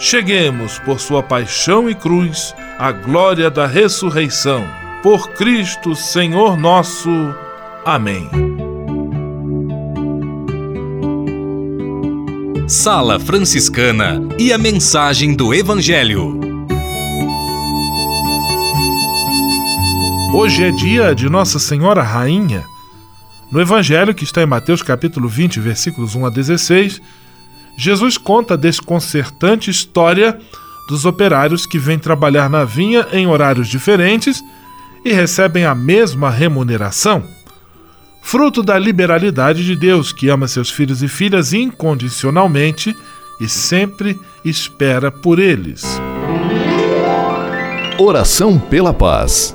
cheguemos, por sua paixão e cruz, à glória da ressurreição. Por Cristo, Senhor nosso. Amém. Sala Franciscana e a mensagem do Evangelho. Hoje é dia de Nossa Senhora Rainha. No Evangelho, que está em Mateus capítulo 20, versículos 1 a 16, Jesus conta a desconcertante história dos operários que vêm trabalhar na vinha em horários diferentes e recebem a mesma remuneração. Fruto da liberalidade de Deus, que ama seus filhos e filhas incondicionalmente e sempre espera por eles. Oração pela paz.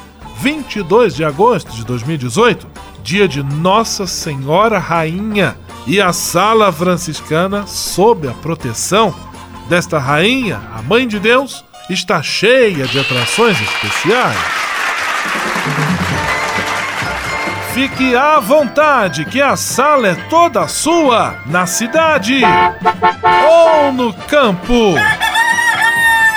22 de agosto de 2018, dia de Nossa Senhora Rainha, e a Sala Franciscana, sob a proteção desta rainha, a Mãe de Deus, está cheia de atrações especiais. Fique à vontade, que a sala é toda sua, na cidade ou no campo.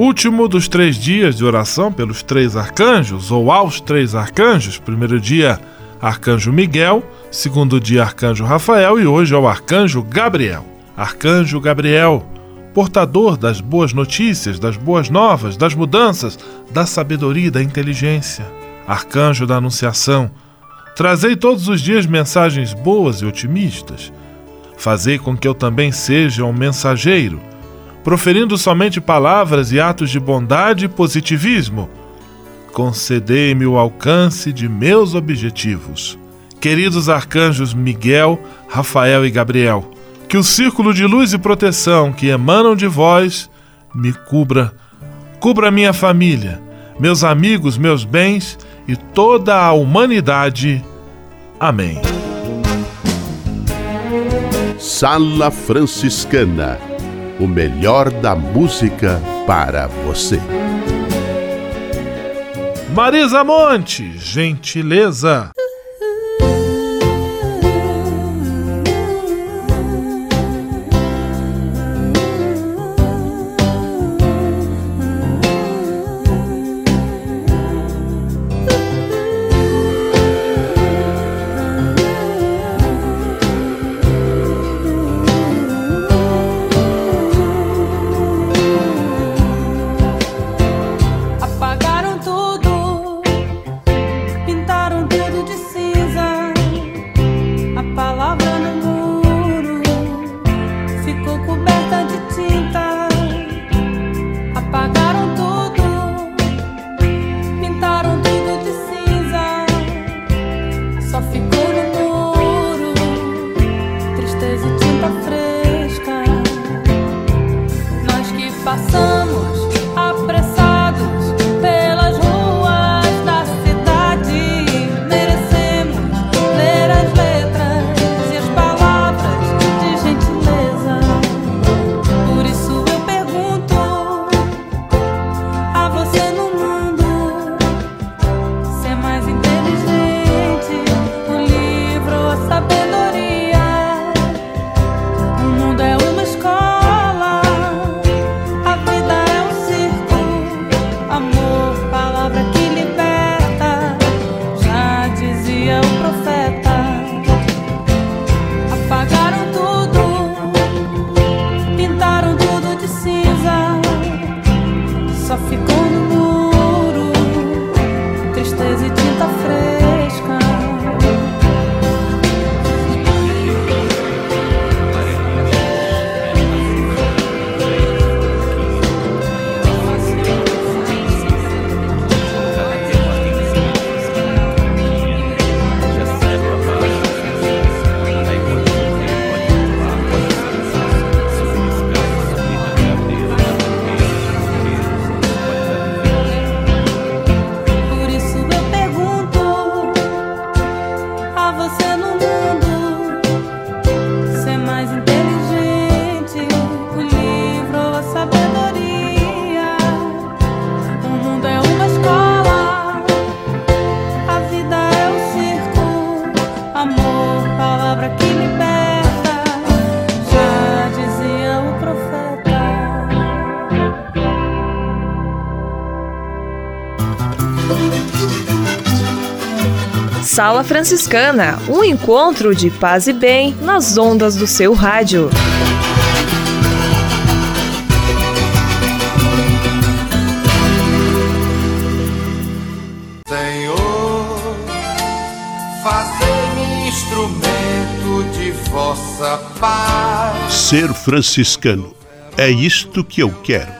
Último dos três dias de oração pelos três arcanjos, ou aos três arcanjos. Primeiro dia, Arcanjo Miguel. Segundo dia, Arcanjo Rafael. E hoje é o Arcanjo Gabriel. Arcanjo Gabriel, portador das boas notícias, das boas novas, das mudanças, da sabedoria da inteligência. Arcanjo da Anunciação. Trazei todos os dias mensagens boas e otimistas. Fazei com que eu também seja um mensageiro proferindo somente palavras e atos de bondade e positivismo. Concedei-me o alcance de meus objetivos. Queridos arcanjos Miguel, Rafael e Gabriel, que o círculo de luz e proteção que emanam de vós me cubra, cubra minha família, meus amigos, meus bens e toda a humanidade. Amém. Sala Franciscana o melhor da música para você. Marisa Monte, gentileza. Franciscana, um encontro de paz e bem nas ondas do seu rádio. Senhor, fazei-me instrumento de vossa paz. Ser franciscano é isto que eu quero.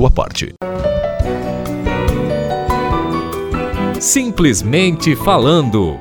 sua parte. Simplesmente falando.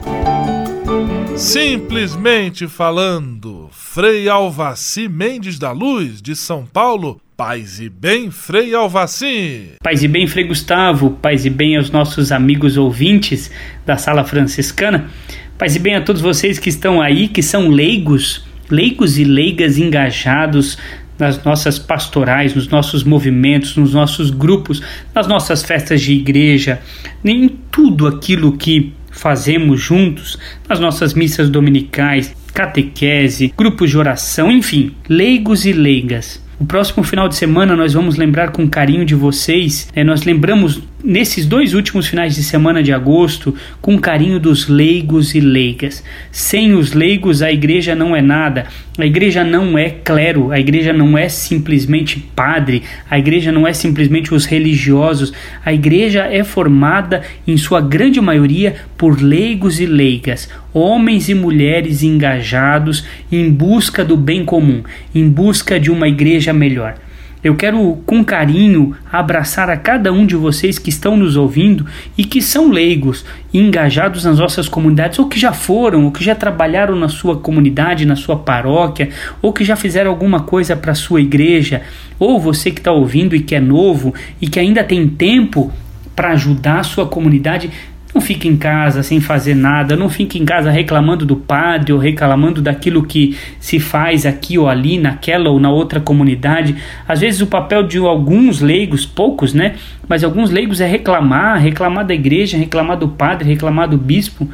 Simplesmente falando. Frei Alvaci Mendes da Luz, de São Paulo. Paz e bem, Frei Alvaci. Paz e bem, Frei Gustavo. Paz e bem aos nossos amigos ouvintes da Sala Franciscana. Paz e bem a todos vocês que estão aí, que são leigos, leigos e leigas engajados nas nossas pastorais, nos nossos movimentos, nos nossos grupos, nas nossas festas de igreja, em tudo aquilo que fazemos juntos, nas nossas missas dominicais, catequese, grupos de oração, enfim, leigos e leigas. O próximo final de semana nós vamos lembrar com carinho de vocês. Né? Nós lembramos nesses dois últimos finais de semana de agosto com carinho dos leigos e leigas. Sem os leigos, a igreja não é nada. A igreja não é clero, a igreja não é simplesmente padre, a igreja não é simplesmente os religiosos. A igreja é formada, em sua grande maioria, por leigos e leigas, homens e mulheres engajados em busca do bem comum, em busca de uma igreja melhor. Eu quero com carinho abraçar a cada um de vocês que estão nos ouvindo e que são leigos e engajados nas nossas comunidades, ou que já foram, ou que já trabalharam na sua comunidade, na sua paróquia, ou que já fizeram alguma coisa para a sua igreja, ou você que está ouvindo e que é novo e que ainda tem tempo para ajudar a sua comunidade, não fique em casa sem fazer nada, não fique em casa reclamando do padre ou reclamando daquilo que se faz aqui ou ali, naquela ou na outra comunidade. Às vezes o papel de alguns leigos, poucos, né? Mas alguns leigos é reclamar, reclamar da igreja, reclamar do padre, reclamar do bispo.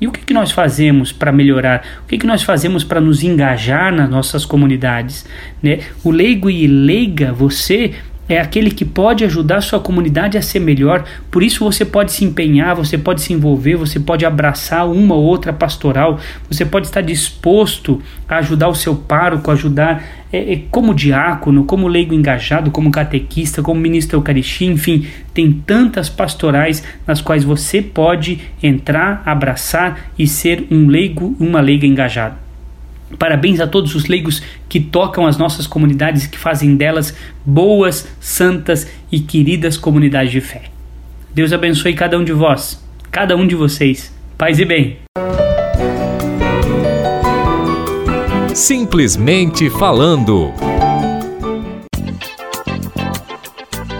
E o que, que nós fazemos para melhorar? O que, que nós fazemos para nos engajar nas nossas comunidades? Né? O leigo e leiga, você é aquele que pode ajudar sua comunidade a ser melhor. Por isso você pode se empenhar, você pode se envolver, você pode abraçar uma ou outra pastoral, você pode estar disposto a ajudar o seu pároco, ajudar é, é, como diácono, como leigo engajado, como catequista, como ministro da Eucaristia, enfim, tem tantas pastorais nas quais você pode entrar, abraçar e ser um leigo, uma leiga engajada. Parabéns a todos os leigos que tocam as nossas comunidades que fazem delas boas, santas e queridas comunidades de fé. Deus abençoe cada um de vós, cada um de vocês. Paz e bem. Simplesmente falando.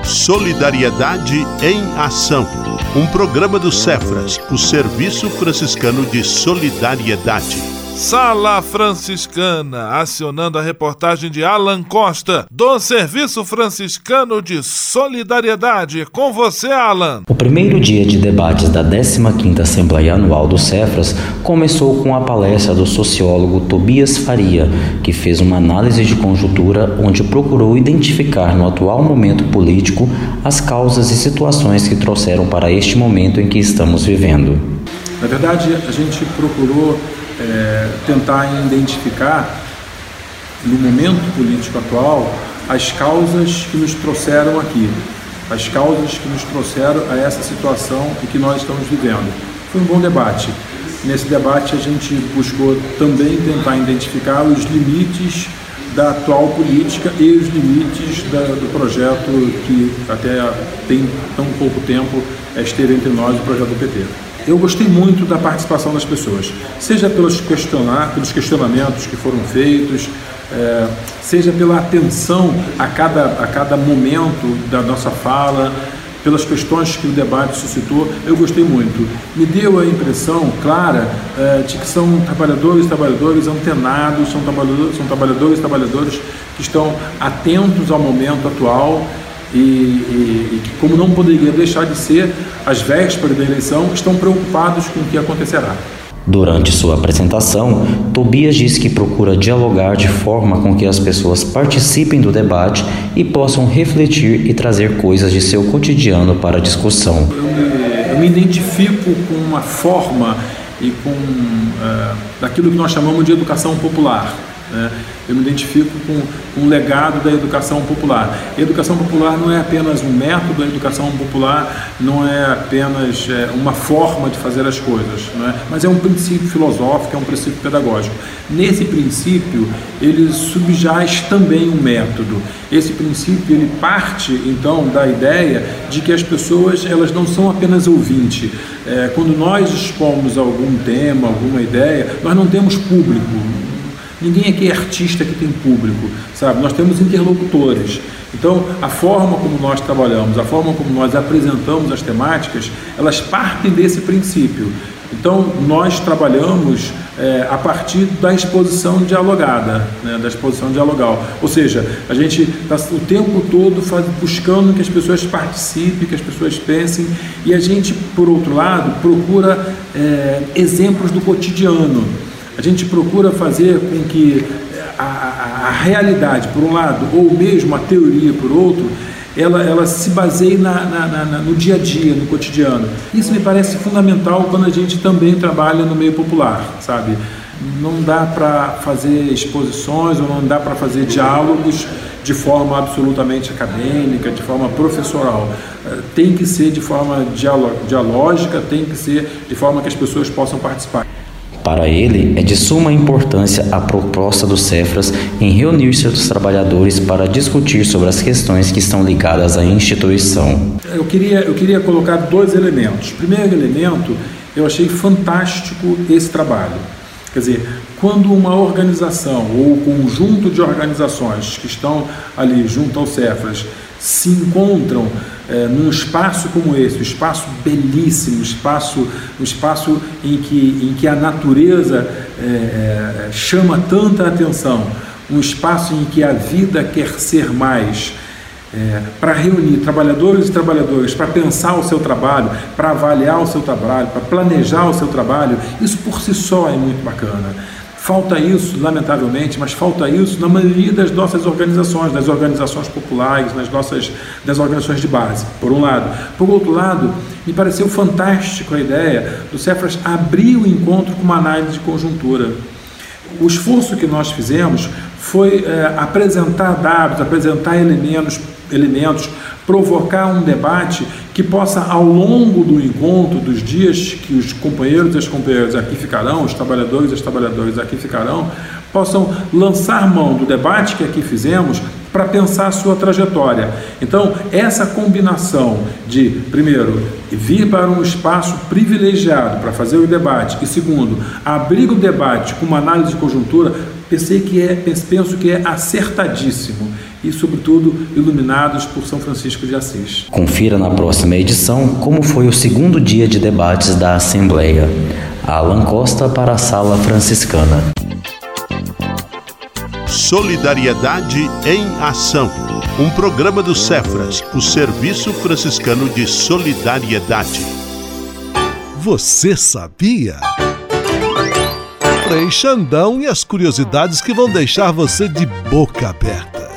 Solidariedade em Ação. Um programa do Cefras, o Serviço Franciscano de Solidariedade Sala Franciscana, acionando a reportagem de Alan Costa, do Serviço Franciscano de Solidariedade. Com você, Alan. O primeiro dia de debates da 15ª Assembleia Anual do Cefras começou com a palestra do sociólogo Tobias Faria, que fez uma análise de conjuntura onde procurou identificar no atual momento político as causas e situações que trouxeram para este momento em que estamos vivendo. Na verdade, a gente procurou é, tentar identificar, no momento político atual, as causas que nos trouxeram aqui, as causas que nos trouxeram a essa situação e que nós estamos vivendo. Foi um bom debate. Nesse debate, a gente buscou também tentar identificar os limites da atual política e os limites da, do projeto que até tem tão pouco tempo esteve entre nós, o projeto do PT. Eu gostei muito da participação das pessoas, seja pelos, questionar, pelos questionamentos que foram feitos, é, seja pela atenção a cada, a cada momento da nossa fala, pelas questões que o debate suscitou, eu gostei muito. Me deu a impressão clara é, de que são trabalhadores trabalhadores antenados, são trabalhadores, são trabalhadores trabalhadores que estão atentos ao momento atual e, e, e como não poderia deixar de ser, às vésperas da eleição, estão preocupados com o que acontecerá. Durante sua apresentação, Tobias disse que procura dialogar de forma com que as pessoas participem do debate e possam refletir e trazer coisas de seu cotidiano para a discussão. Eu me, eu me identifico com uma forma e com uh, daquilo que nós chamamos de educação popular. Né? Eu me identifico com, o legado da educação popular. Educação popular não é apenas um método, a educação popular não é apenas é, uma forma de fazer as coisas, é? mas é um princípio filosófico, é um princípio pedagógico. Nesse princípio, ele subjaz também um método. Esse princípio ele parte então da ideia de que as pessoas elas não são apenas ouvintes. É, quando nós expomos algum tema, alguma ideia, nós não temos público Ninguém aqui é artista que tem público, sabe? Nós temos interlocutores. Então, a forma como nós trabalhamos, a forma como nós apresentamos as temáticas, elas partem desse princípio. Então, nós trabalhamos é, a partir da exposição dialogada, né, da exposição dialogal. Ou seja, a gente está o tempo todo faz, buscando que as pessoas participem, que as pessoas pensem, e a gente, por outro lado, procura é, exemplos do cotidiano. A gente procura fazer com que a, a, a, realidade, por um lado, ou mesmo a teoria, por outro, ela, ela se baseie na, na, na, no dia a dia, no cotidiano. Isso me parece fundamental quando a gente também trabalha no meio popular, sabe? Não dá para fazer exposições ou não dá para fazer diálogos de forma absolutamente acadêmica, de forma professoral. Eh, tem que ser de forma dialógica, tem que ser de forma que as pessoas possam participar. Para ele, é de suma importância a proposta do Cefras em reunir seus trabalhadores para discutir sobre as questões que estão ligadas à instituição. Eu queria, eu queria colocar dois elementos. Primeiro elemento, eu achei fantástico esse trabalho. Quer dizer, quando uma organização ou conjunto de organizações que estão ali junto ao Cefras se encontram é, num espaço como esse, um espaço belíssimo, um espaço, um espaço em que, em que a natureza é, é, chama tanta atenção, um espaço em que a vida quer ser mais, é, para reunir trabalhadores e trabalhadoras, para pensar o seu trabalho, para avaliar o seu trabalho, para planejar o seu trabalho, isso por si só é muito bacana. Falta isso, lamentavelmente, mas falta isso na maioria das nossas organizações, das organizações populares, nas nossas das organizações de base, por um lado. Por outro lado, me pareceu fantástico a ideia do Cefras abrir o encontro com uma análise de conjuntura. O esforço que nós fizemos foi é, apresentar dados, apresentar elementos, elementos, provocar um debate que possa, ao longo do encontro, dos dias que os companheiros e as companheiras aqui ficarão, os trabalhadores e as trabalhadoras aqui ficarão, possam lançar mão do debate que aqui fizemos para pensar a sua trajetória. Então, essa combinação de, primeiro, vir para um espaço privilegiado para fazer o debate, e segundo, abrir o debate com uma análise de conjuntura, pensei que é, penso que é acertadíssimo e, sobretudo, iluminados por São Francisco de Assis. Confira na próxima edição como foi o segundo dia de debates da Assembleia. Alan Costa para a Sala Franciscana. Solidariedade em Ação. Um programa do Cefras, o Serviço Franciscano de Solidariedade. Você sabia? Frei Xandão e as curiosidades que vão deixar você de boca aberta.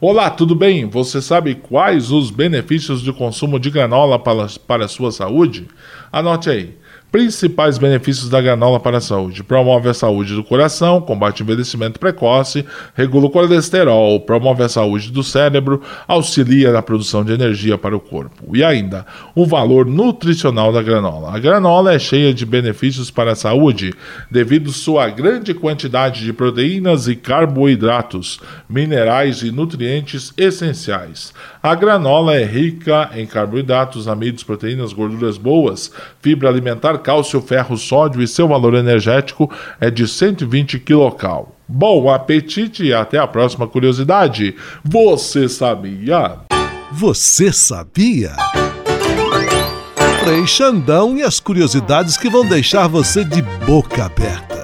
Olá, tudo bem? Você sabe quais os benefícios do consumo de granola para, para a sua saúde? Anote aí. Principais benefícios da granola para a saúde: promove a saúde do coração, combate o envelhecimento precoce, regula o colesterol, promove a saúde do cérebro, auxilia na produção de energia para o corpo. E ainda, o valor nutricional da granola. A granola é cheia de benefícios para a saúde devido sua grande quantidade de proteínas e carboidratos, minerais e nutrientes essenciais. A granola é rica em carboidratos, amidos, proteínas, gorduras boas, fibra alimentar cálcio, ferro, sódio e seu valor energético é de 120 quilocal. Bom apetite e até a próxima curiosidade. Você sabia? Você sabia? Frei Xandão e as curiosidades que vão deixar você de boca aberta.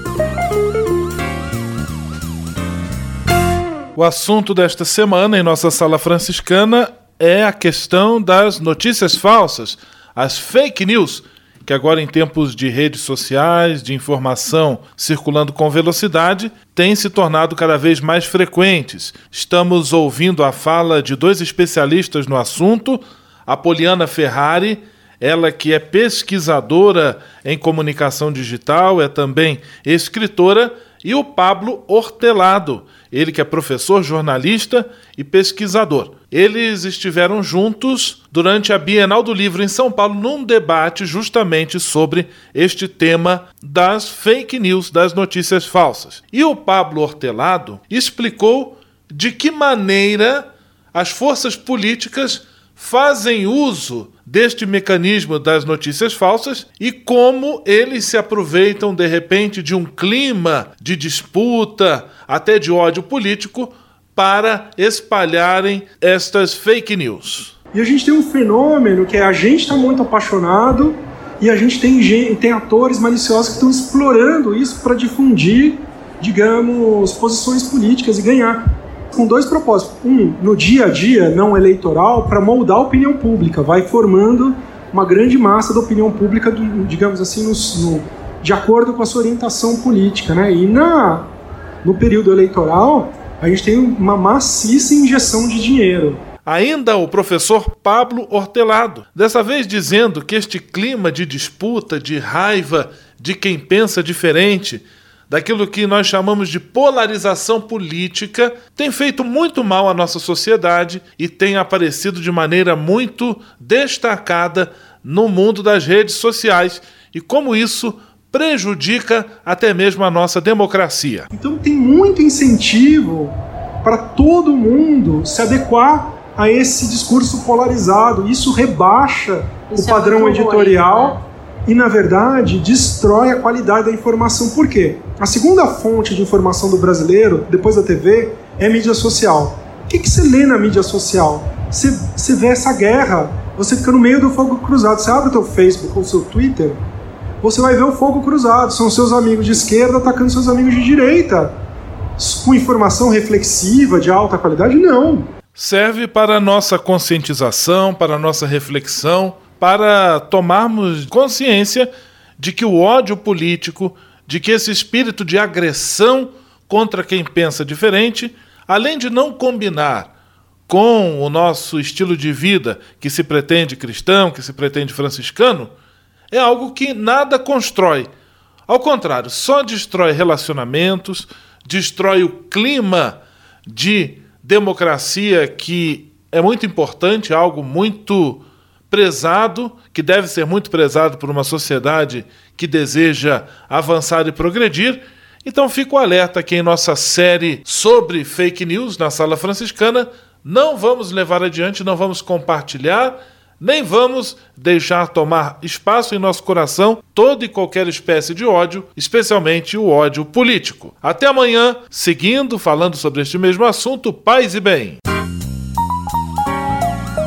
O assunto desta semana em nossa sala franciscana é a questão das notícias falsas, as fake news, que agora em tempos de redes sociais, de informação circulando com velocidade, têm se tornado cada vez mais frequentes. Estamos ouvindo a fala de dois especialistas no assunto, a Poliana Ferrari, ela que é pesquisadora em comunicação digital, é também escritora, e o Pablo Hortelado, ele que é professor, jornalista e pesquisador. Eles estiveram juntos durante a Bienal do Livro em São Paulo num debate justamente sobre este tema das fake news, das notícias falsas. E o Pablo Hortelado explicou de que maneira as forças políticas fazem uso deste mecanismo das notícias falsas e como eles se aproveitam de repente de um clima de disputa, até de ódio político, para espalharem estas fake news. E a gente tem um fenômeno que é a gente está muito apaixonado e a gente tem, tem atores maliciosos que estão explorando isso para difundir, digamos, posições políticas e ganhar com dois propósitos. Um, no dia a dia não eleitoral, para moldar a opinião pública, vai formando uma grande massa da opinião pública, do, digamos assim, no, no, de acordo com a sua orientação política. Né? E na, no período eleitoral, a gente tem uma maciça injeção de dinheiro. Ainda o professor Pablo Hortelado, dessa vez dizendo que este clima de disputa, de raiva de quem pensa diferente, daquilo que nós chamamos de polarização política, tem feito muito mal à nossa sociedade e tem aparecido de maneira muito destacada no mundo das redes sociais e como isso prejudica até mesmo a nossa democracia. Então tem muito incentivo para todo mundo se adequar a esse discurso polarizado. Isso rebaixa isso o é padrão é editorial ruim, né? E, na verdade, destrói a qualidade da informação. Por quê? A segunda fonte de informação do brasileiro, depois da TV, é mídia social. O que, que você lê na mídia social? Você, você vê essa guerra, você fica no meio do fogo cruzado. Você abre o teu Facebook ou o seu Twitter, você vai ver o fogo cruzado. São seus amigos de esquerda atacando seus amigos de direita. Com informação reflexiva, de alta qualidade? Não. Serve para nossa conscientização, para nossa reflexão, para tomarmos consciência de que o ódio político, de que esse espírito de agressão contra quem pensa diferente, além de não combinar com o nosso estilo de vida que se pretende cristão, que se pretende franciscano, é algo que nada constrói. Ao contrário, só destrói relacionamentos, destrói o clima de democracia que é muito importante, algo muito prezado, que deve ser muito prezado por uma sociedade que deseja avançar e progredir. Então fico alerta que em nossa série sobre fake news na Sala Franciscana não vamos levar adiante, não vamos compartilhar, nem vamos deixar tomar espaço em nosso coração toda e qualquer espécie de ódio, especialmente o ódio político. Até amanhã, seguindo falando sobre este mesmo assunto, paz e bem.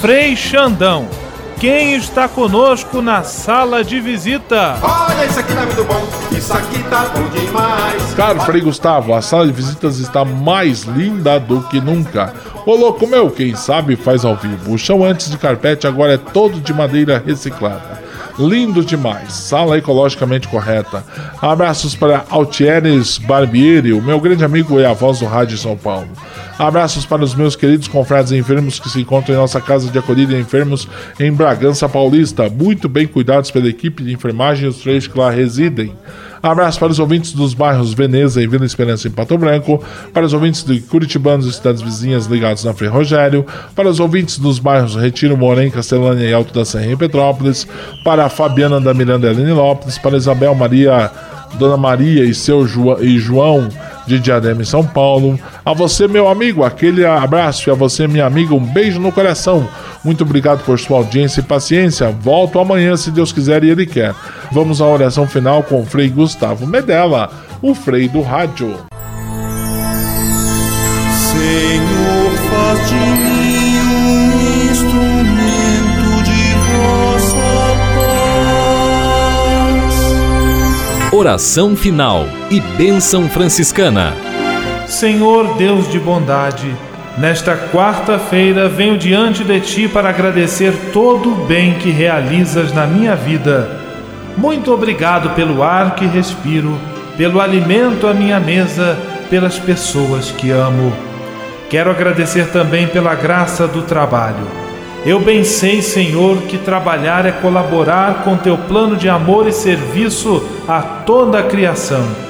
Frei Xandão, quem está conosco na sala de visita? Olha, isso aqui tá muito bom, isso aqui tá bom demais. Caro Frei Gustavo, a sala de visitas está mais linda do que nunca. Ô louco meu, quem sabe faz ao vivo. O chão antes de carpete agora é todo de madeira reciclada. Lindo demais, sala ecologicamente correta. Abraços para Altieres Barbieri, o meu grande amigo e a voz do rádio São Paulo. Abraços para os meus queridos confrades enfermos que se encontram em nossa casa de acolhida enfermos em Bragança Paulista, muito bem cuidados pela equipe de enfermagem e os três que lá residem. Abraço para os ouvintes dos bairros Veneza e Vila Esperança em Pato Branco, para os ouvintes de Curitibanos e cidades vizinhas ligados na Frei Rogério, para os ouvintes dos bairros Retiro, Morém, Castelânia e Alto da Serra em Petrópolis, para a Fabiana da Miranda Helene Lopes, para Isabel Maria, Dona Maria e seu Ju e João de Diadema em São Paulo. A você, meu amigo, aquele abraço e a você, minha amiga, um beijo no coração. Muito obrigado por sua audiência e paciência. Volto amanhã, se Deus quiser e Ele quer. Vamos à oração final com o Frei Gustavo Medella, o Frei do Rádio. Senhor, faz de mim um instrumento de vossa paz. Oração final e bênção franciscana. Senhor Deus de bondade, Nesta quarta-feira venho diante de ti para agradecer todo o bem que realizas na minha vida. Muito obrigado pelo ar que respiro, pelo alimento à minha mesa, pelas pessoas que amo. Quero agradecer também pela graça do trabalho. Eu bem sei, Senhor, que trabalhar é colaborar com teu plano de amor e serviço a toda a criação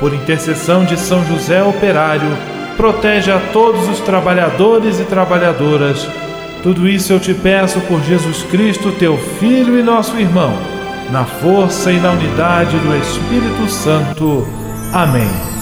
por intercessão de São José Operário, protege a todos os trabalhadores e trabalhadoras. Tudo isso eu te peço por Jesus Cristo, teu Filho e nosso irmão, na força e na unidade do Espírito Santo. Amém.